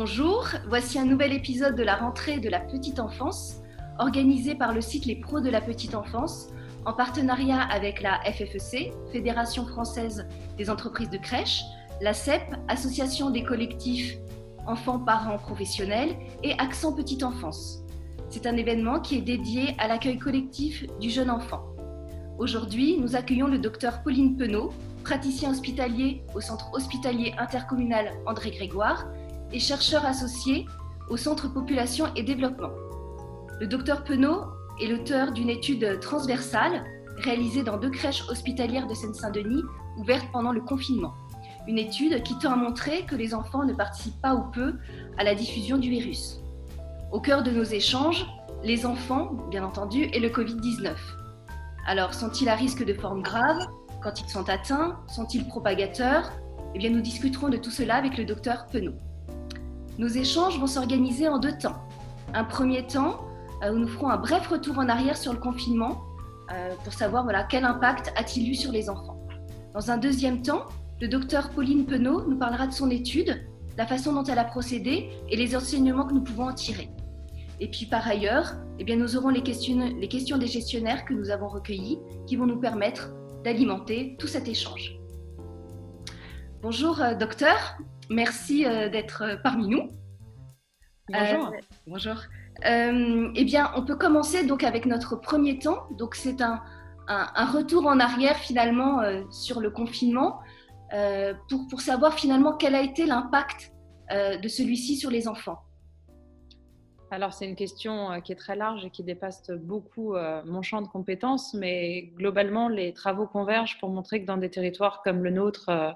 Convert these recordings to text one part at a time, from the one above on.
Bonjour, voici un nouvel épisode de la rentrée de la petite enfance, organisé par le site Les Pros de la petite enfance, en partenariat avec la FFEC, Fédération française des entreprises de crèche, la CEP, Association des collectifs enfants, parents, professionnels, et Accent Petite Enfance. C'est un événement qui est dédié à l'accueil collectif du jeune enfant. Aujourd'hui, nous accueillons le docteur Pauline Penaud, praticien hospitalier au Centre hospitalier intercommunal André Grégoire et chercheur associé au Centre Population et Développement. Le docteur Penaud est l'auteur d'une étude transversale réalisée dans deux crèches hospitalières de Seine-Saint-Denis ouvertes pendant le confinement. Une étude qui tend à montrer que les enfants ne participent pas ou peu à la diffusion du virus. Au cœur de nos échanges, les enfants, bien entendu, et le Covid-19. Alors, sont-ils à risque de formes graves quand ils sont atteints? Sont-ils propagateurs? Eh bien, nous discuterons de tout cela avec le docteur Penaud. Nos échanges vont s'organiser en deux temps. Un premier temps euh, où nous ferons un bref retour en arrière sur le confinement euh, pour savoir voilà, quel impact a-t-il eu sur les enfants. Dans un deuxième temps, le docteur Pauline Penaud nous parlera de son étude, la façon dont elle a procédé et les enseignements que nous pouvons en tirer. Et puis par ailleurs, eh bien, nous aurons les questions, les questions des gestionnaires que nous avons recueillies qui vont nous permettre d'alimenter tout cet échange. Bonjour euh, docteur, Merci euh, d'être euh, parmi nous. Bonjour. Euh, bonjour. eh bien, on peut commencer donc avec notre premier temps. Donc, c'est un, un, retour en arrière finalement sur le confinement pour, pour, savoir finalement quel a été l'impact de celui-ci sur les enfants. Alors, c'est une question euh, qui est très large et qui dépasse beaucoup euh, mon champ de compétences, mais globalement, les travaux convergent pour montrer que dans des territoires comme le nôtre, euh,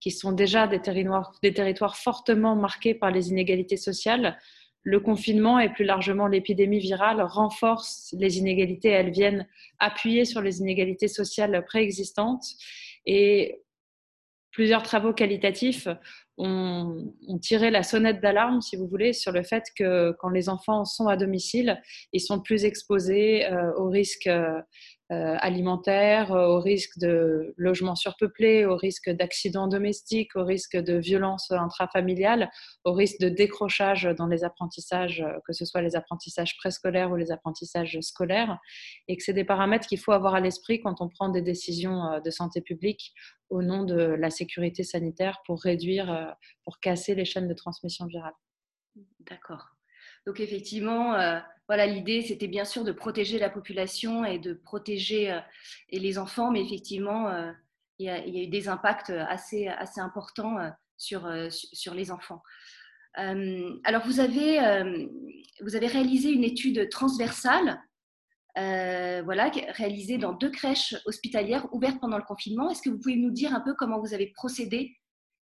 qui sont déjà des territoires, des territoires fortement marqués par les inégalités sociales, le confinement et plus largement l'épidémie virale renforcent les inégalités. Elles viennent appuyer sur les inégalités sociales préexistantes. Et plusieurs travaux qualitatifs ont, tiré la sonnette d'alarme, si vous voulez, sur le fait que quand les enfants sont à domicile, ils sont plus exposés euh, aux risques euh, euh, alimentaires, au risque de logements surpeuplés, au risque d'accidents domestiques, au risque de violences intrafamiliales, au risque de décrochage dans les apprentissages, que ce soit les apprentissages préscolaires ou les apprentissages scolaires, et que c'est des paramètres qu'il faut avoir à l'esprit quand on prend des décisions de santé publique au nom de la sécurité sanitaire pour réduire, pour casser les chaînes de transmission virale. D'accord. Donc effectivement, euh, voilà, l'idée c'était bien sûr de protéger la population et de protéger euh, et les enfants, mais effectivement, euh, il, y a, eu des impacts assez, assez importants sur, sur les enfants. alors vous avez, vous avez réalisé une étude transversale, voilà, réalisée dans deux crèches hospitalières ouvertes pendant le confinement. Est-ce que vous pouvez nous dire un peu comment vous avez procédé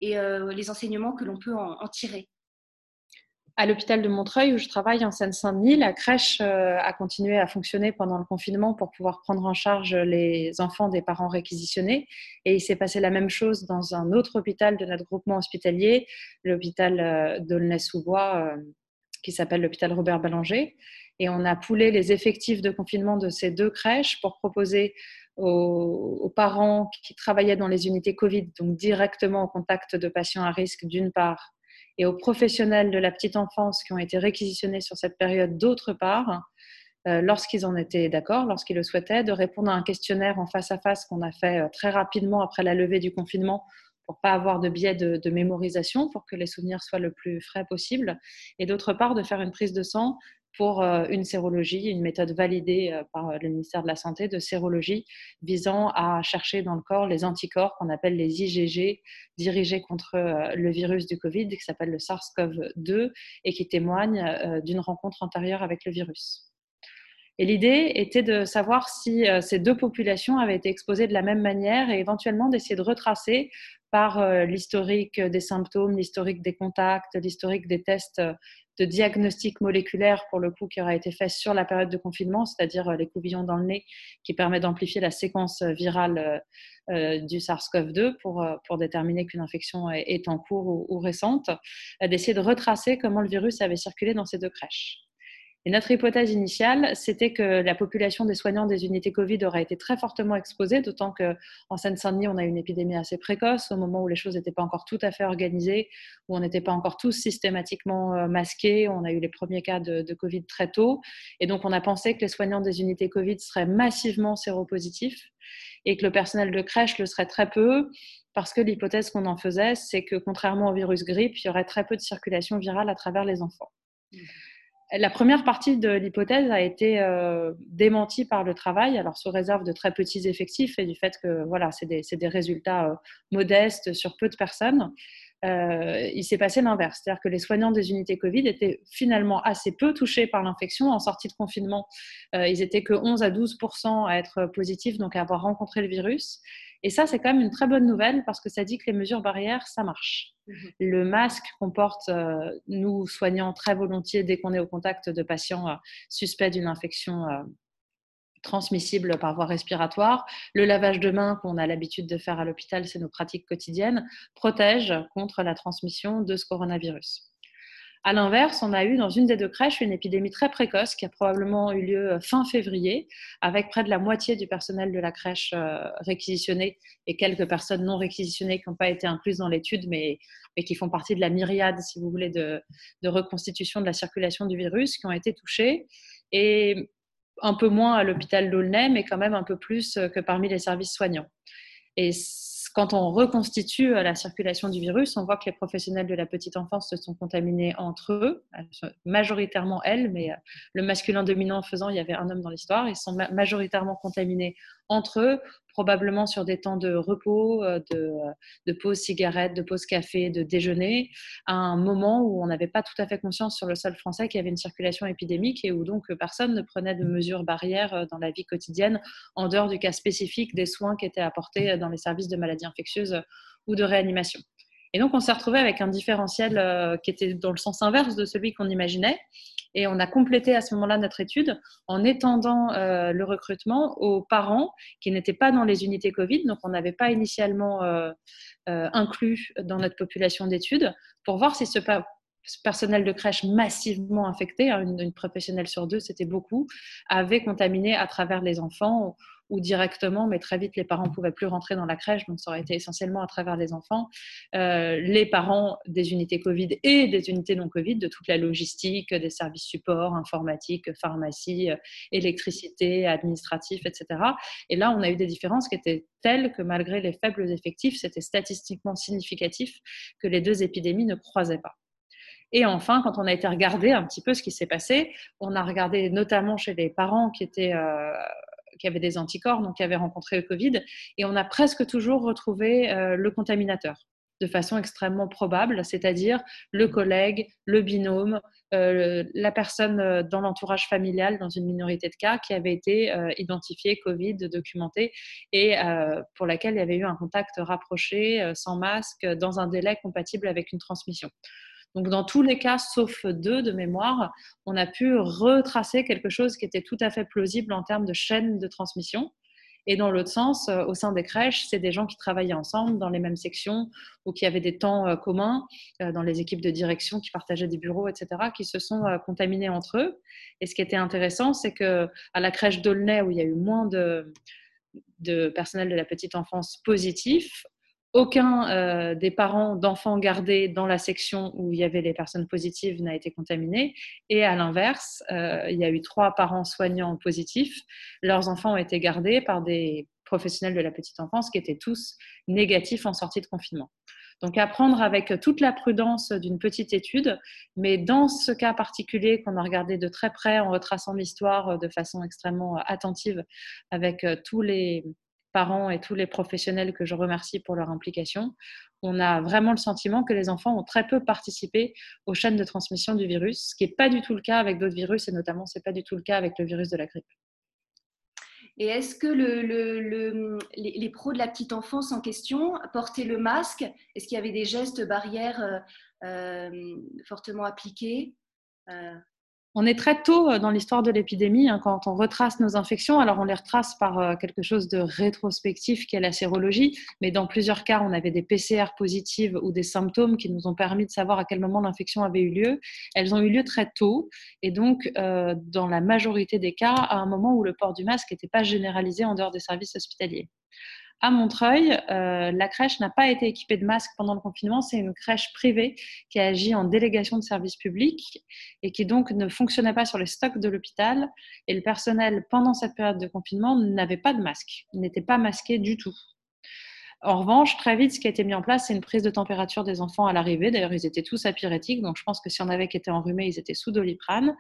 et les enseignements que l'on peut en tirer? À l'hôpital de Montreuil où je travaille en Seine-Saint-Denis, la crèche euh, a continué à fonctionner pendant le confinement pour pouvoir prendre en charge les enfants des parents réquisitionnés. Et il s'est passé la même chose dans un autre hôpital de notre groupement hospitalier, l'hôpital euh, d'Aulnay-sous-Bois, euh, qui s'appelle l'hôpital Robert Ballanger. Et on a poulé les effectifs de confinement de ces deux crèches pour proposer aux, aux, parents qui travaillaient dans les unités Covid, donc directement au contact de patients à risque d'une part, et aux professionnels de la petite enfance qui ont été réquisitionnés sur cette période d'autre part, euh, lorsqu'ils en étaient d'accord, lorsqu'ils le souhaitaient, de répondre à un questionnaire en face à face qu'on a fait euh, très rapidement après la levée du confinement pour pas avoir de biais de, de, mémorisation, pour que les souvenirs soient le plus frais possible, et d'autre part de faire une prise de sang pour euh, une sérologie, une méthode validée euh, par euh, le ministère de la Santé de sérologie visant à chercher dans le corps les anticorps qu'on appelle les IgG dirigés contre le virus du Covid qui s'appelle le SARS-CoV-2 et qui témoignent d'une rencontre antérieure avec le virus. Et l'idée était de savoir si ces deux populations avaient été exposées de la même manière et éventuellement d'essayer de retracer par l'historique des symptômes, l'historique des contacts, l'historique des tests de diagnostic moléculaire, pour le coup, qui aura été fait sur la période de confinement, c'est-à-dire euh, les couvillons dans le nez, qui permet d'amplifier la séquence euh, virale euh, du SARS-CoV-2 pour, pour déterminer qu'une infection est, en cours ou, récente, d'essayer de retracer comment le virus avait circulé dans ces deux crèches. Et notre hypothèse initiale, c'était que la population des soignants des unités Covid aurait été très fortement exposée, d'autant qu'en Seine-Saint-Denis, on a eu une épidémie assez précoce, au moment où les choses n'étaient pas encore tout à fait organisées, où on n'était pas encore tous systématiquement euh, masqués. On a eu les premiers cas de, Covid très tôt. Et donc, on a pensé que les soignants des unités Covid seraient massivement séropositifs et que le personnel de crèche le serait très peu, parce que l'hypothèse qu'on en faisait, c'est que contrairement au virus grippe, il y aurait très peu de circulation virale à travers les enfants. Mmh. La première partie de l'hypothèse a été euh, démentie par le travail, alors sous réserve de très petits effectifs et du fait que voilà, c'est des, des, résultats euh, modestes sur peu de personnes. Euh, il s'est passé l'inverse, c'est-à-dire que les soignants des unités Covid étaient finalement assez peu touchés par l'infection en sortie de confinement. ils étaient que 11 à 12 à être positifs, donc à avoir rencontré le virus. Et ça, c'est quand même une très bonne nouvelle parce que ça dit que les mesures barrières, ça marche. Mhm. Le masque qu'on porte, euh, nous soignants très volontiers dès qu'on est au contact de patients euh, suspects d'une infection euh, transmissible par voie respiratoire. Le lavage de mains qu'on a l'habitude de faire à l'hôpital, c'est nos pratiques quotidiennes, protège contre la transmission de ce coronavirus. À l'inverse, on a eu dans une des deux crèches une épidémie très précoce qui a probablement eu lieu euh, fin février, avec près de la moitié du personnel de la crèche euh, réquisitionné et quelques personnes non réquisitionnées qui n'ont pas été incluses dans l'étude, mais, qui font partie de la myriade, si vous voulez, de, reconstitution de la circulation du virus, qui ont été touchées. Et un peu moins à l'hôpital d'Aulnay, mais quand même un peu plus euh, que parmi les services soignants. Et quand on reconstitue euh, la circulation du virus, on voit que les professionnels de la petite enfance se sont contaminés entre eux, majoritairement elles, mais euh, le masculin dominant faisant, il y avait un homme dans l'histoire, ils sont majoritairement contaminés entre eux, probablement sur des temps de repos, euh, de, de pause cigarette, de pause café, de déjeuner, à un moment où on n'avait pas tout à fait conscience sur le sol français qu'il y avait une circulation épidémique et où donc personne ne prenait de mesures barrières dans la vie quotidienne en dehors du cas spécifique des soins qui étaient apportés dans les services de maladies infectieuses ou de réanimation. Et donc, on s'est retrouvé avec un différentiel euh, qui était dans le sens inverse de celui qu'on imaginait. Et on a complété à ce moment-là notre étude en étendant euh, le recrutement aux parents qui n'étaient pas dans les unités Covid, donc on n'avait pas initialement euh, inclus dans notre population d'études, pour voir si ce, personnel de crèche massivement infecté, hein, une, professionnelle sur deux, c'était beaucoup, avait contaminé à travers les enfants ou directement, mais très vite les parents ne pouvaient plus rentrer dans la crèche, donc ça aurait été essentiellement à travers les enfants. Euh, les parents des unités Covid et des unités non Covid, de toute la logistique, des services support, informatique, pharmacie, euh, électricité, administratif, etc. Et là, on a eu des différences qui étaient telles que malgré les faibles effectifs, c'était statistiquement significatif que les deux épidémies ne croisaient pas. Et enfin, quand on a été regarder un petit peu ce qui s'est passé, on a regardé notamment chez les parents qui euh, avaient des anticorps, donc qui avaient rencontré le Covid, et on a presque toujours retrouvé euh, le contaminateur de façon extrêmement probable, c'est-à-dire le collègue, le binôme, euh, la personne euh, dans l'entourage familial, dans une minorité de cas, qui avait été identifiée Covid, documentée, et pour laquelle il y avait eu un contact rapproché, sans masque, dans un délai compatible avec une transmission. Donc, dans tous les cas, sauf deux de mémoire, on a pu retracer quelque chose qui était tout à fait plausible en termes de chaîne de transmission. Et dans l'autre sens, euh, au sein des crèches, c'est des gens qui travaillaient ensemble dans les mêmes sections ou qui avaient des temps euh, communs euh, dans les équipes de direction qui partageaient des bureaux, etc., qui se sont contaminés entre eux. Et ce qui était intéressant, c'est que à la crèche d'Aulnay, où il y a eu moins de, de personnel de la petite enfance positif, aucun euh, des parents d'enfants gardés dans la section où il y avait les personnes positives n'a été contaminé. Et à l'inverse, euh, il y a eu trois parents soignants positifs. Leurs enfants ont été gardés par des professionnels de la petite enfance qui étaient tous négatifs en sortie de confinement. Donc à prendre avec toute la prudence d'une petite étude, mais dans ce cas particulier qu'on a regardé de très près en retraçant l'histoire de façon extrêmement attentive avec tous les parents et tous les professionnels que je remercie pour leur implication, on a vraiment le sentiment que les enfants ont très peu participé aux chaînes de transmission du virus, ce qui n'est pas du tout le cas avec d'autres virus et notamment ce n'est pas du tout le cas avec le virus de la grippe. Et est-ce que le, les, pros de la petite enfance en question portaient le masque? Est-ce qu'il y avait des gestes barrières euh, euh, fortement appliqués? Euh, on est très tôt euh, dans l'histoire de l'épidémie hein, quand on retrace nos infections. Alors, on les retrace par euh, quelque chose de rétrospectif qui est la sérologie, mais dans plusieurs cas, on avait des PCR positives ou des symptômes qui nous ont permis de savoir à quel moment l'infection avait eu lieu. Elles ont eu lieu très tôt, et donc, euh, dans la majorité des cas, à un moment où le port du masque n'était pas généralisé en dehors des services hospitaliers à Montreuil, euh, la crèche n'a pas été équipée de masques pendant le confinement. C'est une crèche privée qui a agi en délégation de service public et qui donc ne fonctionnait pas sur les stocks de l'hôpital. Et le personnel, pendant cette période de confinement, n'avait pas de masque, n'était pas masqué du tout. En revanche, très vite, ce qui a été mis en place, c'est une prise de température des enfants à l'arrivée. D'ailleurs, ils étaient tous à pyrétique, donc je pense que si on avait qui étaient enrhumés, ils étaient sous doliprane.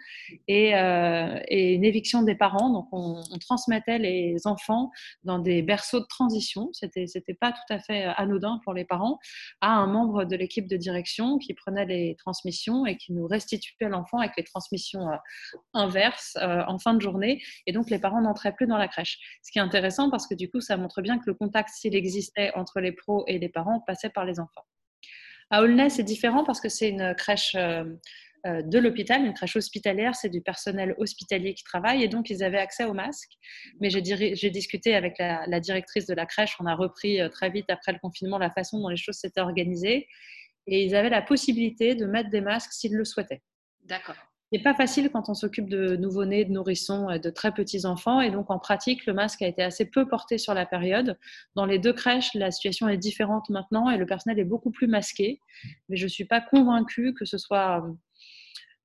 Et, euh, une éviction des parents. Donc, on, transmettait les enfants dans des berceaux de transition. C'était, pas tout à fait anodin pour les parents, à un membre de l'équipe de direction qui prenait les transmissions et qui nous restituait l'enfant avec les transmissions euh, inverses euh, en fin de journée. Et donc, les parents n'entraient plus dans la crèche. Ce qui est intéressant parce que du coup, ça montre bien que le contact, s'il existait entre les pros et les parents passait par les enfants. À Aulnay, c'est différent parce que c'est une crèche euh, euh, de l'hôpital, une crèche hospitalière, c'est du personnel hospitalier qui travaille et donc ils avaient accès aux masques. Mais j'ai discuté avec la, directrice de la crèche, on a repris euh, très vite après le confinement la façon dont les choses s'étaient organisées et ils avaient la possibilité de mettre des masques s'ils le souhaitaient. D'accord n'est pas facile quand on s'occupe de nouveau-nés, de nourrissons, de très petits enfants. Et donc, en pratique, le masque a été assez peu porté sur la période. Dans les deux crèches, la situation est différente maintenant et le personnel est beaucoup plus masqué. Mais je ne suis pas convaincue que ce soit euh,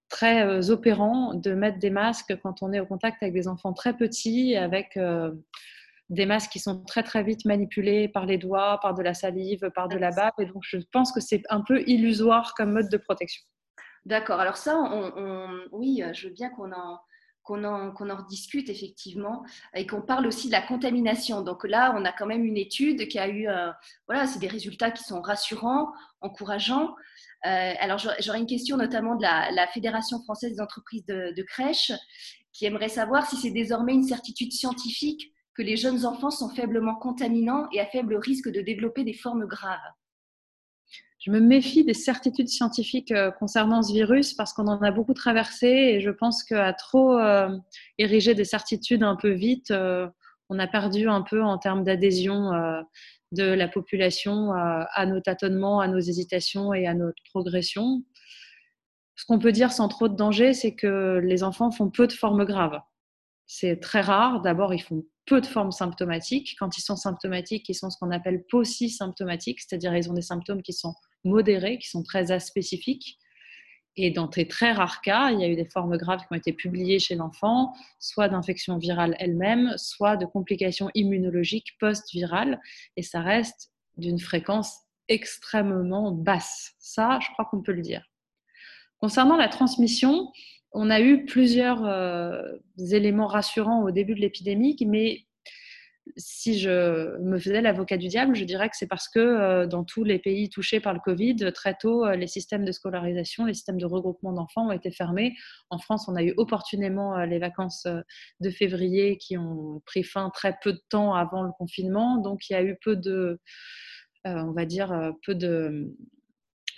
très euh, opérant de mettre des masques quand on est au contact avec des enfants très petits, avec euh, des masques qui sont très très vite manipulés par les doigts, par de la salive, par de la bave. Et donc, je pense que c'est un peu illusoire comme mode de protection. D'accord. Alors ça, oui, je veux bien qu'on en, qu'on en, en, rediscute effectivement et qu'on parle aussi de la contamination. Donc là, on a quand même une étude qui a eu, euh, voilà, c'est des résultats qui sont rassurants, encourageants. Euh, alors j'aurais une question notamment de la, Fédération française des entreprises de, de crèches qui aimerait savoir si c'est désormais une certitude scientifique que les jeunes enfants sont faiblement contaminants et à faible risque de développer des formes graves je me méfie des certitudes scientifiques euh, concernant ce virus parce qu'on en a beaucoup traversé et je pense qu'à trop euh, ériger des certitudes un peu vite, euh, on a perdu un peu en termes d'adhésion de la population à nos tâtonnements, à nos hésitations et à notre progression. Ce qu'on peut dire sans trop de danger, c'est que les enfants font peu de formes graves. C'est très rare. D'abord, ils font peu de formes symptomatiques. Quand ils sont symptomatiques, ils sont ce qu'on appelle symptomatiques c'est-à-dire ils ont des symptômes qui sont modérés, qui sont très aspécifiques. Et dans des très rares cas, il y a eu des formes graves qui ont été publiées chez l'enfant, soit d'infection virale elle-même, soit de complications immunologiques post-virales. Et ça reste d'une fréquence extrêmement basse. Ça, je crois qu'on peut le dire. Concernant la transmission, on a eu plusieurs euh, éléments rassurants au début de l'épidémie, mais si je me faisais l'avocat du diable, je dirais que c'est parce que euh, dans tous les pays touchés par le Covid, très tôt, euh, les systèmes de scolarisation, les systèmes de regroupement d'enfants ont été fermés. En France, on a eu opportunément les vacances de février qui ont pris fin très peu de temps avant le confinement. Donc, il y a eu peu de, on va dire, peu de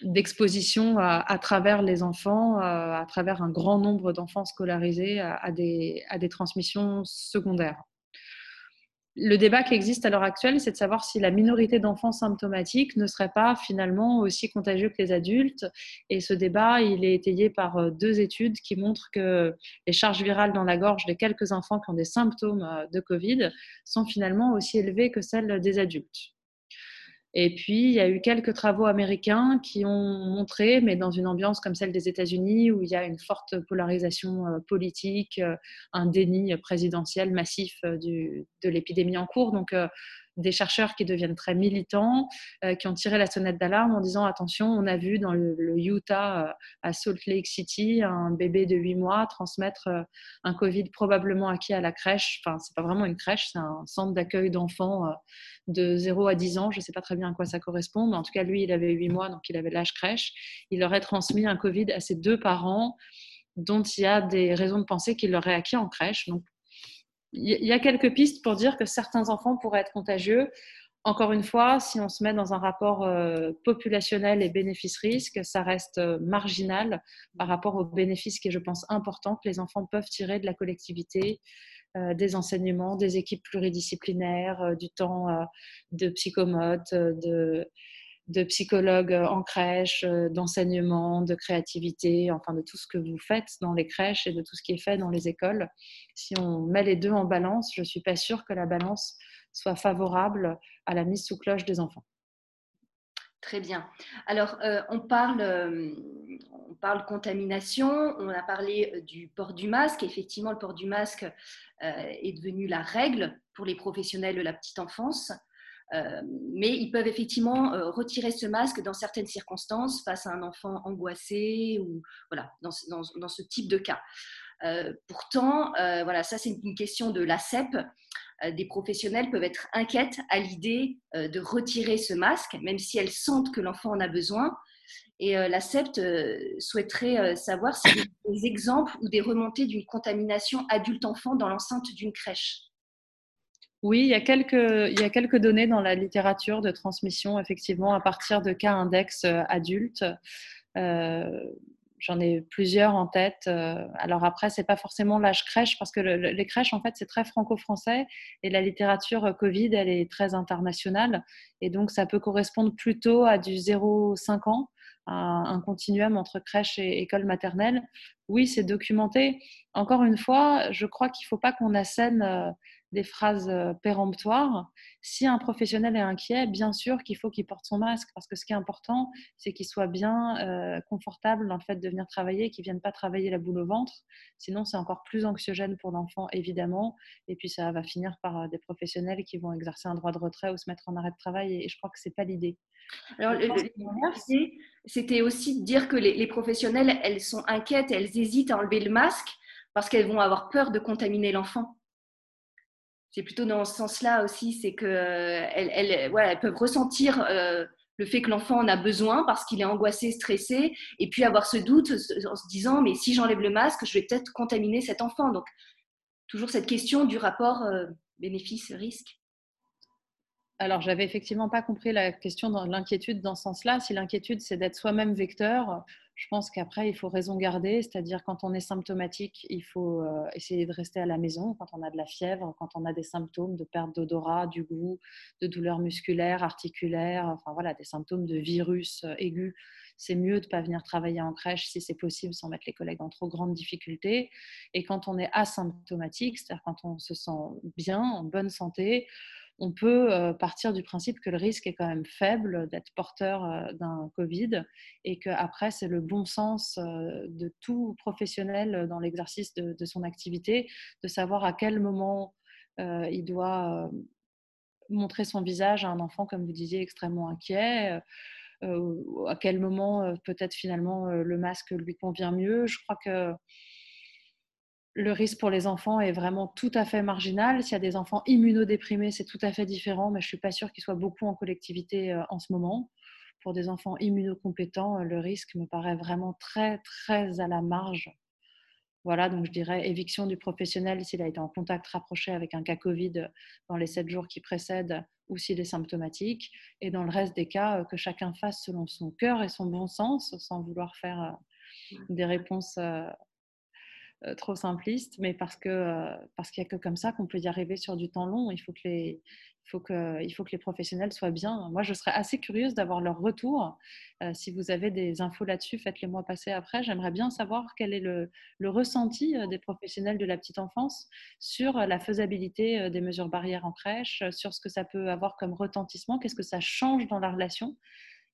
d'exposition à, travers les enfants, euh, à, travers un grand nombre d'enfants scolarisés à, des, à des transmissions secondaires. Le débat qui existe à l'heure actuelle, c'est de savoir si la minorité d'enfants symptomatiques ne serait pas finalement aussi contagieux que les adultes. Et ce débat, il est étayé par euh, deux études qui montrent que les charges virales dans la gorge des quelques enfants qui ont des symptômes euh, de Covid sont finalement aussi élevées que celles des adultes. Et puis, il y a eu quelques travaux américains qui ont montré, mais dans une ambiance comme celle des États-Unis, où il y a une forte polarisation euh, politique, euh, un déni présidentiel massif euh, de l'épidémie en cours. Donc, des chercheurs qui deviennent très militants, qui ont tiré la sonnette d'alarme en disant attention, on a vu dans le, Utah, à Salt Lake City, un bébé de 8 mois transmettre un Covid probablement acquis à la crèche. Enfin, c'est pas vraiment une crèche, c'est un centre d'accueil d'enfants de 0 à 10 ans. Je sais pas très bien à quoi ça correspond, mais en tout cas, lui, il avait 8 mois, donc il avait l'âge crèche. Il aurait transmis un Covid à ses deux parents, dont il y a des raisons de penser qu'il l'aurait acquis en crèche. Donc, il y a quelques pistes pour dire que certains enfants pourraient être contagieux. encore une fois, si on se met dans un rapport euh, populationnel et bénéfice-risque, ça reste euh, marginal par rapport aux bénéfices qui est, je pense, important que les enfants peuvent tirer de la collectivité, euh, des enseignements, des équipes pluridisciplinaires, du temps de psychomotes, de, de psychologues en crèche, d'enseignement, de créativité, enfin de tout ce que vous faites dans les crèches et de tout ce qui est fait dans les écoles. Si on met les deux en balance, je ne suis pas sûre que la balance soit favorable à la mise sous cloche des enfants. Très bien. Alors, euh, on, parle, euh, on parle contamination, on a parlé euh, du port du masque. Effectivement, le port du masque est devenu la règle pour les professionnels de la petite enfance. Mais ils peuvent effectivement retirer ce masque dans certaines circonstances face à un enfant angoissé ou voilà, dans, ce type de cas. pourtant, voilà, ça c'est une question de l'ACEP. Euh, des professionnels peuvent être inquiètes à l'idée euh, de retirer ce masque, même si elles sentent que l'enfant en a besoin. Et euh, la SEPT souhaiterait savoir a des exemples ou des remontées d'une contamination adulte-enfant dans l'enceinte d'une crèche. Oui, il y, a quelques, données dans la littérature de transmission, effectivement, à partir de cas index adultes. J'en ai plusieurs en tête. Euh, alors après, c'est pas forcément l'âge crèche parce que les crèches, en fait, c'est très franco-français et la littérature euh, Covid, elle est très internationale et donc ça peut correspondre plutôt à du 0-5 ans, un continuum entre crèche et école maternelle. Oui, c'est documenté. Encore une fois, je crois qu'il faut pas qu'on assène euh, des phrases euh, péremptoires. Si un professionnel est inquiet, bien sûr qu'il faut qu'il porte son masque, parce que ce qui est important, c'est qu'il soit bien euh, confortable dans le fait de venir travailler, qu'il ne vienne pas travailler la boule au ventre. Sinon, c'est encore plus anxiogène pour l'enfant, évidemment. Et puis, ça va finir par euh, des professionnels qui vont exercer un droit de retrait ou se mettre en arrêt de travail. Et je crois que ce n'est pas l'idée. Alors, c'était aussi de dire que les, les professionnels, elles sont inquiètes, elles hésitent à enlever le masque parce qu'elles vont avoir peur de contaminer l'enfant c'est plutôt dans ce sens-là aussi, c'est qu'elles elles, elles peuvent ressentir euh, le fait que l'enfant en a besoin parce qu'il est angoissé, stressé, et puis avoir ce doute en se disant, mais si j'enlève le masque, je vais peut-être contaminer cet enfant. Donc, toujours cette question du rapport euh, bénéfice-risque. Alors, j'avais effectivement pas compris la question de l'inquiétude dans ce sens-là. Si l'inquiétude, c'est d'être soi-même vecteur, je pense qu'après, il faut raison garder, c'est-à-dire quand on est symptomatique, il faut euh, essayer de rester à la maison. Quand on a de la fièvre, quand on a des symptômes de perte d'odorat, du goût, de douleurs musculaires, articulaires, enfin voilà, des symptômes de virus euh, aigus, c'est mieux de ne pas venir travailler en crèche si c'est possible sans mettre les collègues en trop grandes difficultés. Et quand on est asymptomatique, c'est-à-dire quand on se sent bien, en bonne santé, on peut euh, partir du principe que le risque est quand même faible d'être porteur euh, d'un Covid et qu'après, c'est le bon sens euh, de tout professionnel dans l'exercice de, son activité de savoir à quel moment il doit montrer son visage à un enfant, comme vous disiez, extrêmement inquiet. à quel moment peut-être finalement le masque lui convient mieux. Je crois que le risque pour les enfants est vraiment tout à fait marginal. S'il y a des enfants immunodéprimés, c'est tout à fait différent, mais je ne suis pas sûre qu'ils soient beaucoup en collectivité euh, en ce moment. Pour des enfants immunocompétents, euh, le risque me paraît vraiment très, très à la marge. Voilà, donc je dirais éviction du professionnel s'il a été en contact rapproché avec un cas Covid dans les sept jours qui précèdent ou s'il est symptomatique. Et dans le reste des cas, euh, que chacun fasse selon son cœur et son bon sens, sans vouloir faire des réponses trop simpliste, mais parce que euh, parce qu'il n'y a que comme ça qu'on peut y arriver sur du temps long. Il faut que les faut que, il faut que les professionnels soient bien. Moi, je serais assez curieuse d'avoir leur retour. Euh, si vous avez des infos là-dessus, faites-les moi passer après. J'aimerais bien savoir quel est le, le, ressenti des professionnels de la petite enfance sur la faisabilité des mesures barrières en crèche, sur ce que ça peut avoir comme retentissement, qu'est-ce que ça change dans la relation?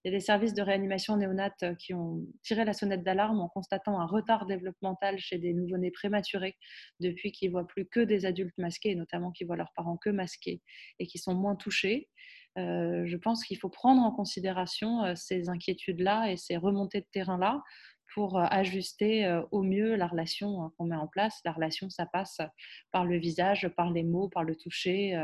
Il y a des services de réanimation néonate euh, qui ont tiré la sonnette d'alarme en constatant un retard développemental chez des nouveau-nés prématurés depuis qu'ils voient plus que des adultes masqués, notamment qui voient leurs parents que masqués et qui sont moins touchés. Euh, je pense qu'il faut prendre en considération euh, ces inquiétudes-là et ces remontées de terrain-là pour ajuster au mieux la relation qu'on met en place. La relation, ça passe par le visage, par les mots, par le toucher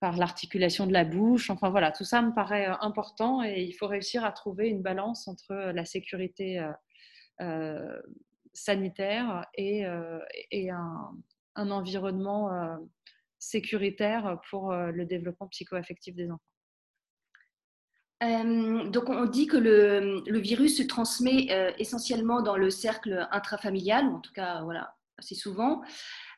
par l'articulation de la bouche. Enfin voilà, tout ça me paraît euh, important et il faut réussir à trouver une balance entre euh, la sécurité euh, sanitaire et, un, environnement sécuritaire pour le développement psychoaffectif des enfants. donc on dit que le, virus se transmet essentiellement dans le cercle intrafamilial, en tout cas voilà, assez souvent.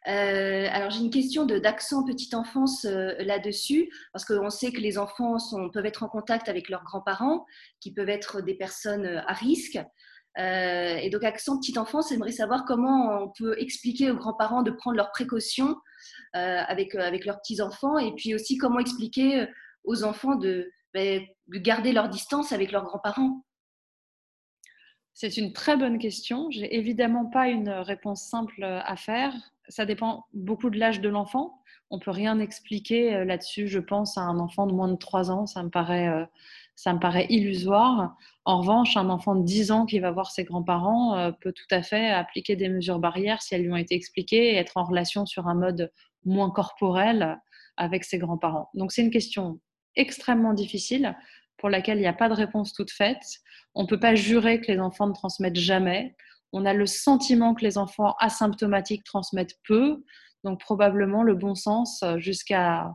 Euh, alors j'ai une question d'accent petite enfance euh, là-dessus, parce qu'on sait que les enfants peuvent être en contact avec leurs grands-parents, qui peuvent être des personnes euh, à risque. et donc accent petite enfance, j'aimerais savoir comment on peut expliquer aux grands-parents de prendre leurs précautions avec, avec leurs petits-enfants, et puis aussi comment expliquer aux enfants de, ben, de garder leur distance avec leurs grands-parents. C'est une très bonne question. J'ai évidemment pas une réponse simple à faire ça dépend beaucoup de l'âge de l'enfant. On peut rien expliquer euh, là-dessus, je pense, à un enfant de moins de 3 ans. Ça me paraît, euh, ça me paraît illusoire. En revanche, un enfant de 10 ans qui va voir ses grands-parents euh, peut tout à fait appliquer des mesures barrières si elles lui ont été expliquées et être en relation sur un mode moins corporel avec ses grands-parents. Donc c'est une question extrêmement difficile pour laquelle il n'y a pas de réponse toute faite. On ne peut pas jurer que les enfants ne transmettent jamais on a le sentiment que les enfants asymptomatiques transmettent peu, donc probablement le bon sens, euh, jusqu'à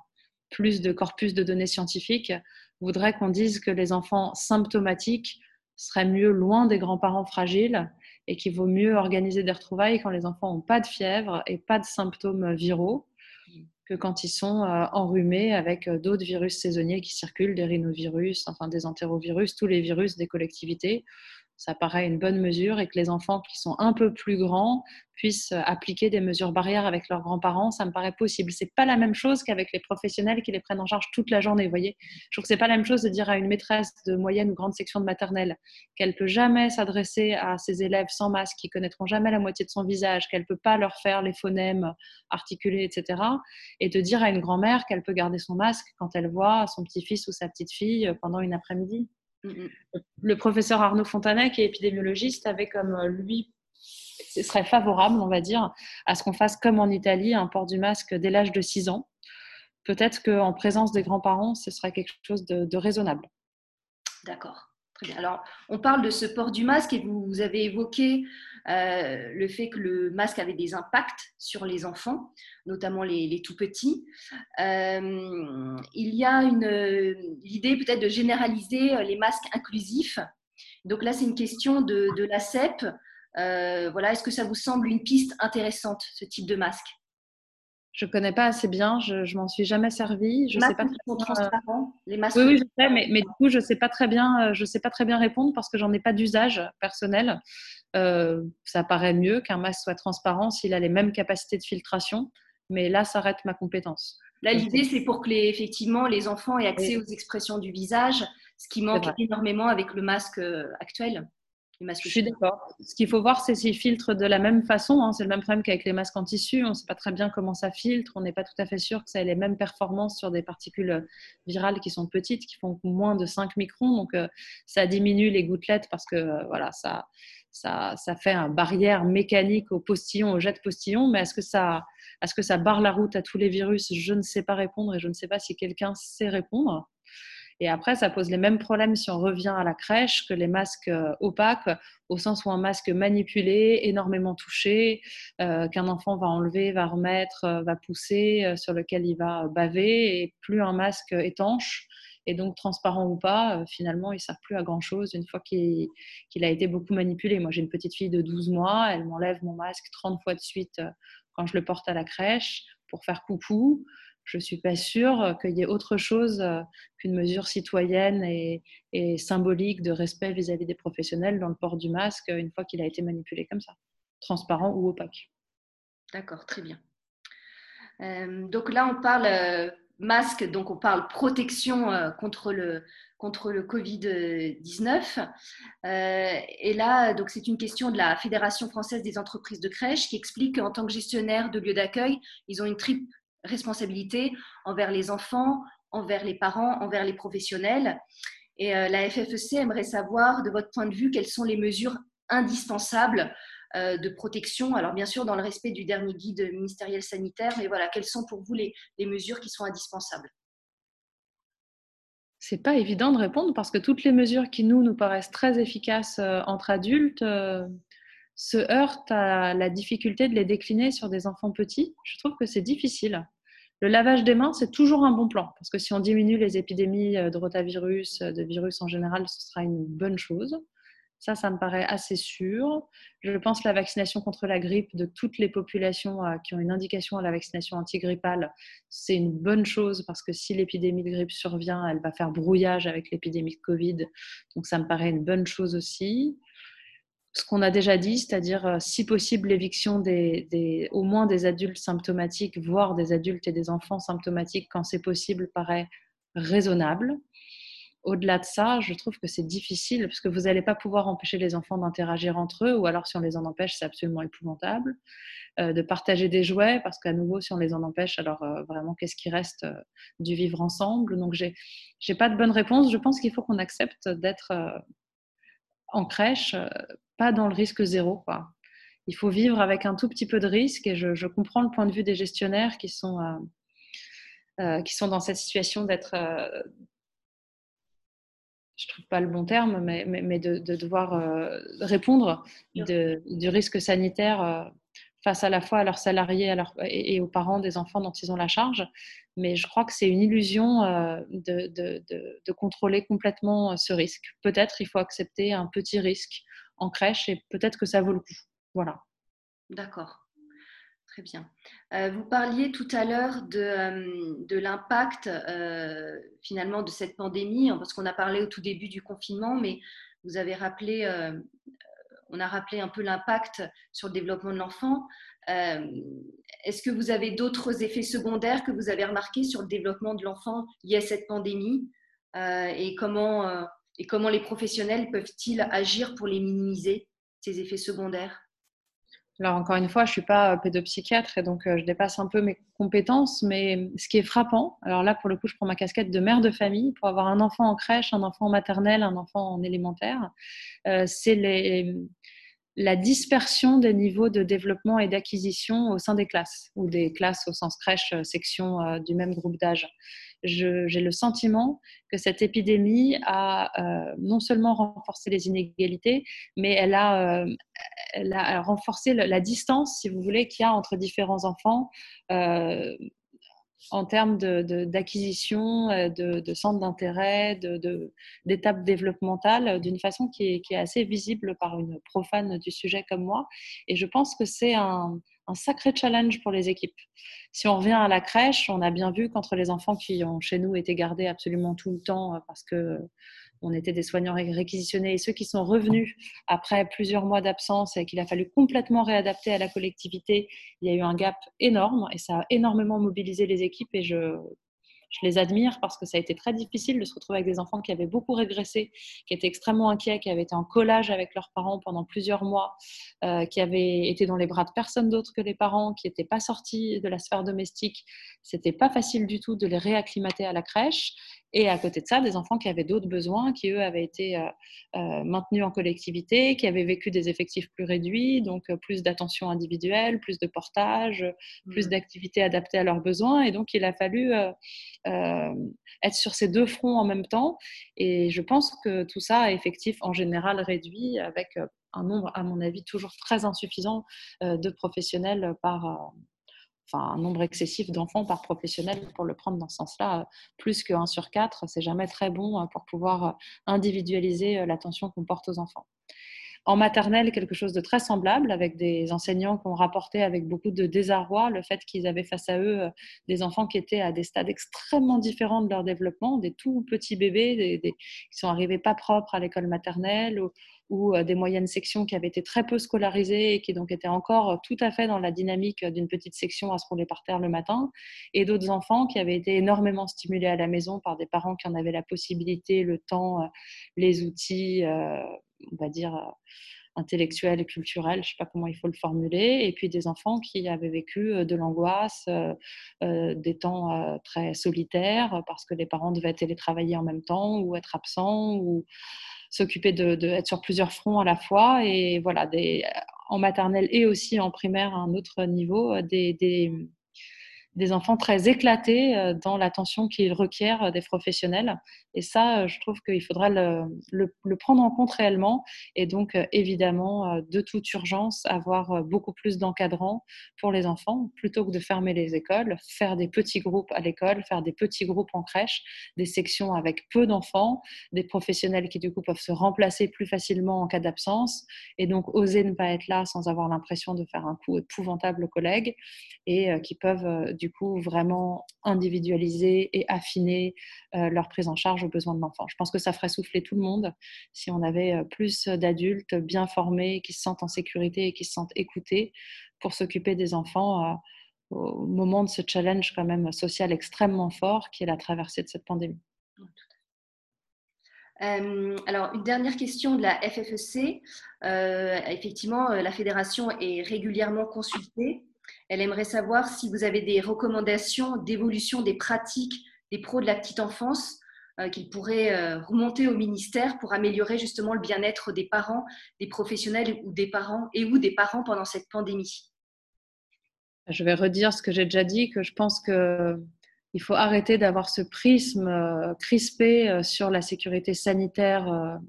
plus de corpus de données scientifiques, voudrait qu'on dise que les enfants symptomatiques seraient mieux loin des grands-parents fragiles et qu'il vaut mieux organiser des retrouvailles quand les enfants n'ont pas de fièvre et pas de symptômes viraux que quand ils sont euh, enrhumés avec euh, d'autres virus saisonniers qui circulent, des rhinovirus, enfin des entérovirus, tous les virus des collectivités ça paraît une bonne mesure et que les enfants qui sont un peu plus grands puissent euh, appliquer des mesures barrières avec leurs grands-parents, ça me paraît possible. C'est pas la même chose qu'avec les professionnels qui les prennent en charge toute la journée. Voyez, je trouve que c'est pas la même chose de dire à une maîtresse de moyenne ou grande section de maternelle qu'elle peut jamais s'adresser à ses élèves sans masque, qui connaîtront jamais la moitié de son visage, qu'elle peut pas leur faire les phonèmes articulés, etc. Et de dire à une grand-mère qu'elle peut garder son masque quand elle voit son petit-fils ou sa petite-fille pendant une après-midi. Mm, mm. Le professeur Arnaud Fontanet, qui est épidémiologiste, avait comme euh, lui, ce serait favorable, on va dire, à ce qu'on fasse comme en Italie, un port du masque dès l'âge de 6 ans. Peut-être qu'en présence des grands-parents, ce serait quelque chose de raisonnable. D'accord. Alors, on parle de ce port du masque et vous, avez évoqué euh, le fait que le masque avait des impacts sur les enfants, notamment les, tout petits. Euh, il y a l'idée peut-être de généraliser les masques inclusifs. Donc là, c'est une question de, la CEP. Euh, voilà, est-ce que ça vous semble une piste intéressante, ce type de masque? Je connais pas assez bien, je, je m'en suis jamais servi. Je sais pas très bien, transparents, les masques. Oui, oui, je sais, mais, mais, du coup, je sais pas très bien, euh, je sais pas très bien répondre parce que j'en ai pas d'usage personnel. Euh, ça paraît mieux qu'un masque soit transparent s'il a les mêmes capacités de filtration, mais là s'arrête ma compétence. Là, l'idée, c'est pour que les, effectivement les enfants aient accès aux expressions du visage, ce qui manque énormément avec le masque euh, actuel. Je suis d'accord. Ce qu'il faut voir, c'est s'ils filtrent de la même façon. Hein. C'est le même problème qu'avec les masques en tissu. On ne sait pas très bien comment ça filtre. On n'est pas tout à fait sûr que ça ait les mêmes performances sur des particules euh, virales qui sont petites, qui font moins de 5 microns. Donc, euh, ça diminue les gouttelettes parce que euh, voilà, ça, ça, ça, fait une barrière mécanique au postillon, au jet de postillon. Mais est-ce que, ça, est-ce que ça barre la route à tous les virus? Je ne sais pas répondre et je ne sais pas si quelqu'un sait répondre. Et après, ça pose les mêmes problèmes si on revient à la crèche que les masques euh, opaques, au sens où un masque manipulé, énormément touché, euh, qu'un enfant va enlever, va remettre, euh, va pousser, sur lequel il va baver, et plus un masque étanche et donc transparent ou pas, finalement, il ne sert plus à grand-chose une fois qu'il a été beaucoup manipulé. Moi, j'ai une petite fille de 12 mois, elle m'enlève mon masque 30 fois de suite quand je le porte à la crèche pour faire coucou je ne suis pas sûre qu'il y ait autre chose euh, qu'une mesure citoyenne et, symbolique de respect vis-à-vis des professionnels dans le port du masque une fois qu'il a été manipulé comme ça, transparent ou opaque. D'accord, très bien. Euh, donc là, on parle euh, masque, donc on parle protection contre le, contre le Covid-19. et là, donc c'est une question de la Fédération française des entreprises de crèche qui explique qu'en tant que gestionnaire de lieux d'accueil, ils ont une triple responsabilité envers les enfants, envers les parents, envers les professionnels. Et euh, la FFEC aimerait savoir, de votre point de vue, quelles sont les mesures indispensables euh, de protection. Alors bien sûr, dans le respect du dernier guide ministériel sanitaire, mais voilà, quelles sont pour vous les, mesures qui sont indispensables? C'est pas évident de répondre parce que toutes les mesures qui nous nous paraissent très efficaces euh, entre adultes se heurtent à la difficulté de les décliner sur des enfants petits. Je trouve que c'est difficile. Le lavage des mains, c'est toujours un bon plan, parce que si on diminue les épidémies de rotavirus, de virus en général, ce sera une bonne chose. Ça, ça me paraît assez sûr. Je pense que la vaccination contre la grippe de toutes les populations euh, qui ont une indication à la vaccination antigrippale, c'est une bonne chose parce que si l'épidémie de grippe survient, elle va faire brouillage avec l'épidémie de Covid. Donc ça me paraît une bonne chose aussi. Ce qu'on a déjà dit, c'est-à-dire euh, si possible l'éviction des, au moins des adultes symptomatiques, voire des adultes et des enfants symptomatiques quand c'est possible, paraît raisonnable au-delà de ça, je trouve que c'est difficile parce que vous n'allez pas pouvoir empêcher les enfants d'interagir entre eux, ou alors si on les en empêche, c'est absolument épouvantable. Euh, de partager des jouets, parce qu'à nouveau, si on les en empêche, alors euh, vraiment, qu'est-ce qui reste du vivre ensemble? Donc, j'ai n'ai pas de bonne réponse. Je pense qu'il faut qu'on accepte d'être en crèche, pas dans le risque zéro. Quoi. Il faut vivre avec un tout petit peu de risque, et je, je comprends le point de vue des gestionnaires qui sont. qui sont dans cette situation d'être je trouve pas le bon terme, mais, mais, de, devoir euh, répondre du risque sanitaire euh, face à la fois à leurs salariés et, aux parents des enfants dont ils ont la charge. Mais je crois que c'est une illusion euh, de, de, contrôler complètement ce risque. Peut-être il faut accepter un petit risque en crèche et peut-être que ça vaut le coup. Voilà. D'accord. Très bien. Euh, vous parliez tout à l'heure de, euh, l'impact euh, finalement de cette pandémie, hein, parce qu'on a parlé au tout début du confinement, mais vous avez rappelé, on a rappelé un peu l'impact sur le développement de l'enfant. Est-ce que vous avez d'autres effets secondaires que vous avez remarqués sur le développement de l'enfant liés à cette pandémie? Et, comment, et comment les professionnels peuvent-ils agir pour les minimiser, ces effets secondaires? Alors encore une fois, je suis pas euh, pédopsychiatre et donc euh, je dépasse un peu mes compétences, mais ce qui est frappant, alors là pour le coup, je prends ma casquette de mère de famille pour avoir un enfant en crèche, un enfant en maternelle, un enfant en élémentaire, euh, c'est la dispersion des niveaux de développement et d'acquisition au sein des classes, ou des classes au sens crèche, section du même groupe d'âge. J'ai le sentiment que cette épidémie a euh, non seulement renforcé les inégalités, mais elle a, a renforcé la distance, si vous voulez, qu'il y a entre différents enfants en termes d'acquisition, de, de, centres d'intérêt, d'étapes développementales, euh, d'une façon qui est, assez visible par une profane du sujet comme moi. Et je pense que c'est un, un sacré challenge pour les équipes. Si on revient à la crèche, on a bien vu qu'entre les enfants qui ont chez nous été gardés absolument tout le temps euh, parce que on était des soignants réquisitionnés et ceux qui sont revenus après plusieurs mois d'absence et qu'il a fallu complètement réadapter à la collectivité, il y a eu un gap énorme et ça a énormément mobilisé les équipes et je, je les admire parce que ça a été très difficile de se retrouver avec des enfants qui avaient beaucoup régressé, qui étaient extrêmement inquiets, qui avaient été en collage avec leurs parents pendant plusieurs mois, euh, qui avaient été dans les bras de personne d'autre que les parents, qui n'étaient pas sortis de la sphère domestique. C'était pas facile du tout de les réacclimater à la crèche. Et à côté de ça, des enfants qui avaient d'autres besoins, qui eux avaient été euh, euh, maintenus en collectivité, qui avaient vécu des effectifs plus réduits, donc euh, plus d'attention individuelle, plus de portage, plus mmh. d'activités adaptées à leurs besoins. Et donc il a fallu être sur ces deux fronts en même temps. Et je pense que tout ça a effectif en général réduit avec un nombre, à mon avis, toujours très insuffisant de professionnels par, enfin, un nombre excessif d'enfants par professionnel pour le prendre dans ce sens-là, plus que 1 sur 4, c'est jamais très bon euh, pour pouvoir euh, individualiser euh, l'attention qu'on porte aux enfants. En maternelle, quelque chose de très semblable, avec des enseignants qui ont rapporté avec beaucoup de désarroi le fait qu'ils avaient face à eux des enfants qui étaient à des stades extrêmement différents de leur développement, des tout petits bébés qui sont arrivés pas propres à l'école maternelle ou, ou euh, des moyennes sections qui avaient été très peu scolarisées et qui donc étaient encore euh, tout à fait dans la dynamique euh, d'une petite section à se rouler par terre le matin, et d'autres enfants qui avaient été énormément stimulés à la maison par des parents qui en avaient la possibilité, le temps, les outils, on va dire intellectuels et culturels, je ne sais pas comment il faut le formuler, et puis des enfants qui avaient vécu de l'angoisse, des temps très solitaires parce que les parents devaient télétravailler en même temps ou être absents ou s'occuper de, sur plusieurs fronts à la fois et voilà des, en maternelle et aussi en primaire à un autre niveau des, des, des enfants très éclatés euh, dans l'attention qu'ils requièrent des professionnels. Et ça, euh, je trouve qu'il faudra le, prendre en compte réellement. Et donc, euh, évidemment, de toute urgence, avoir beaucoup plus d'encadrants pour les enfants, plutôt que de fermer les écoles, faire des petits groupes à l'école, faire des petits groupes en crèche, des sections avec peu d'enfants, des professionnels qui, du coup, peuvent se remplacer plus facilement en cas d'absence. Et donc, oser ne pas être là sans avoir l'impression de faire un coup épouvantable aux collègues et qui peuvent, du coup vraiment individualiser et affiner euh, leur prise en charge aux besoins de l'enfant. Je pense que ça ferait souffler tout le monde si on avait euh, plus d'adultes bien formés, qui se sentent en sécurité et qui se sentent écoutés pour s'occuper des enfants euh, au moment de ce challenge quand même social extrêmement fort qui est la traversée de cette pandémie. alors, une dernière question de la FFEC. effectivement, la fédération est régulièrement consultée elle aimerait savoir si vous avez des recommandations d'évolution des pratiques des pros de la petite enfance euh, qu'ils pourraient euh, remonter au ministère pour améliorer justement le bien-être des parents, des professionnels ou des parents et ou des parents pendant cette pandémie. Je vais redire ce que j'ai déjà dit, que je pense qu'il faut arrêter d'avoir ce prisme euh, crispé sur la sécurité sanitaire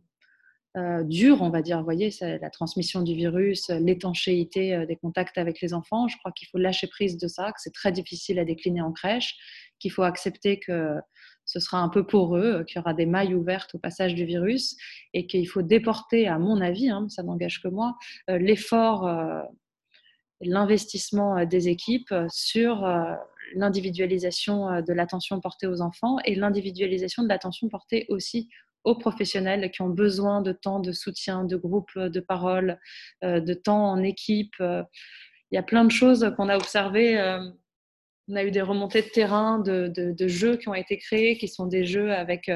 euh, dur, on va dire. Vous voyez, la transmission du virus, l'étanchéité euh, des contacts avec les enfants. Je crois qu'il faut lâcher prise de ça, que c'est très difficile à décliner en crèche, qu'il faut accepter que ce sera un peu poreux, qu'il y aura des mailles ouvertes au passage du virus et qu'il faut déporter, à mon avis, hein, ça n'engage que moi, euh, l'effort, l'investissement des équipes sur l'individualisation de l'attention portée aux enfants et l'individualisation de l'attention portée aussi aux professionnels qui ont besoin de temps de soutien, de groupe de parole, euh, de temps en équipe. Euh, il y a plein de choses qu'on a observées. Euh, on a eu des remontées de terrain, de, de, jeux qui ont été créés, qui sont des jeux avec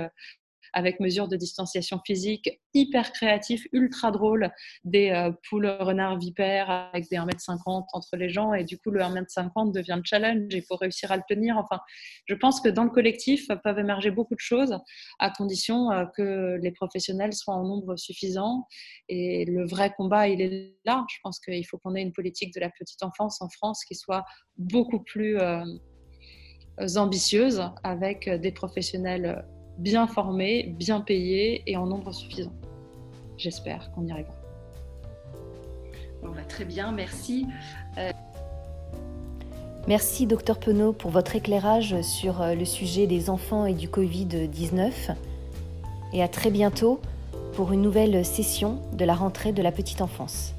avec mesures de distanciation physique hyper créatifs, ultra drôles, des euh, poules renards vipères avec des 1m50 entre les gens et du coup le 1m50 devient le challenge et il faut réussir à le tenir. Enfin, je pense que dans le collectif peuvent émerger beaucoup de choses à condition euh, que les professionnels soient en nombre suffisant et le vrai combat il est là. Je pense qu'il faut qu'on ait une politique de la petite enfance en France qui soit beaucoup plus euh, ambitieuse avec des professionnels bien formés, bien payés et en nombre suffisant. J'espère qu'on y arrivera. Va très bien, merci. Euh, merci, docteur Penaud, pour votre éclairage sur euh, le sujet des enfants et du Covid-19. Et à très bientôt pour une nouvelle session de la rentrée de la petite enfance.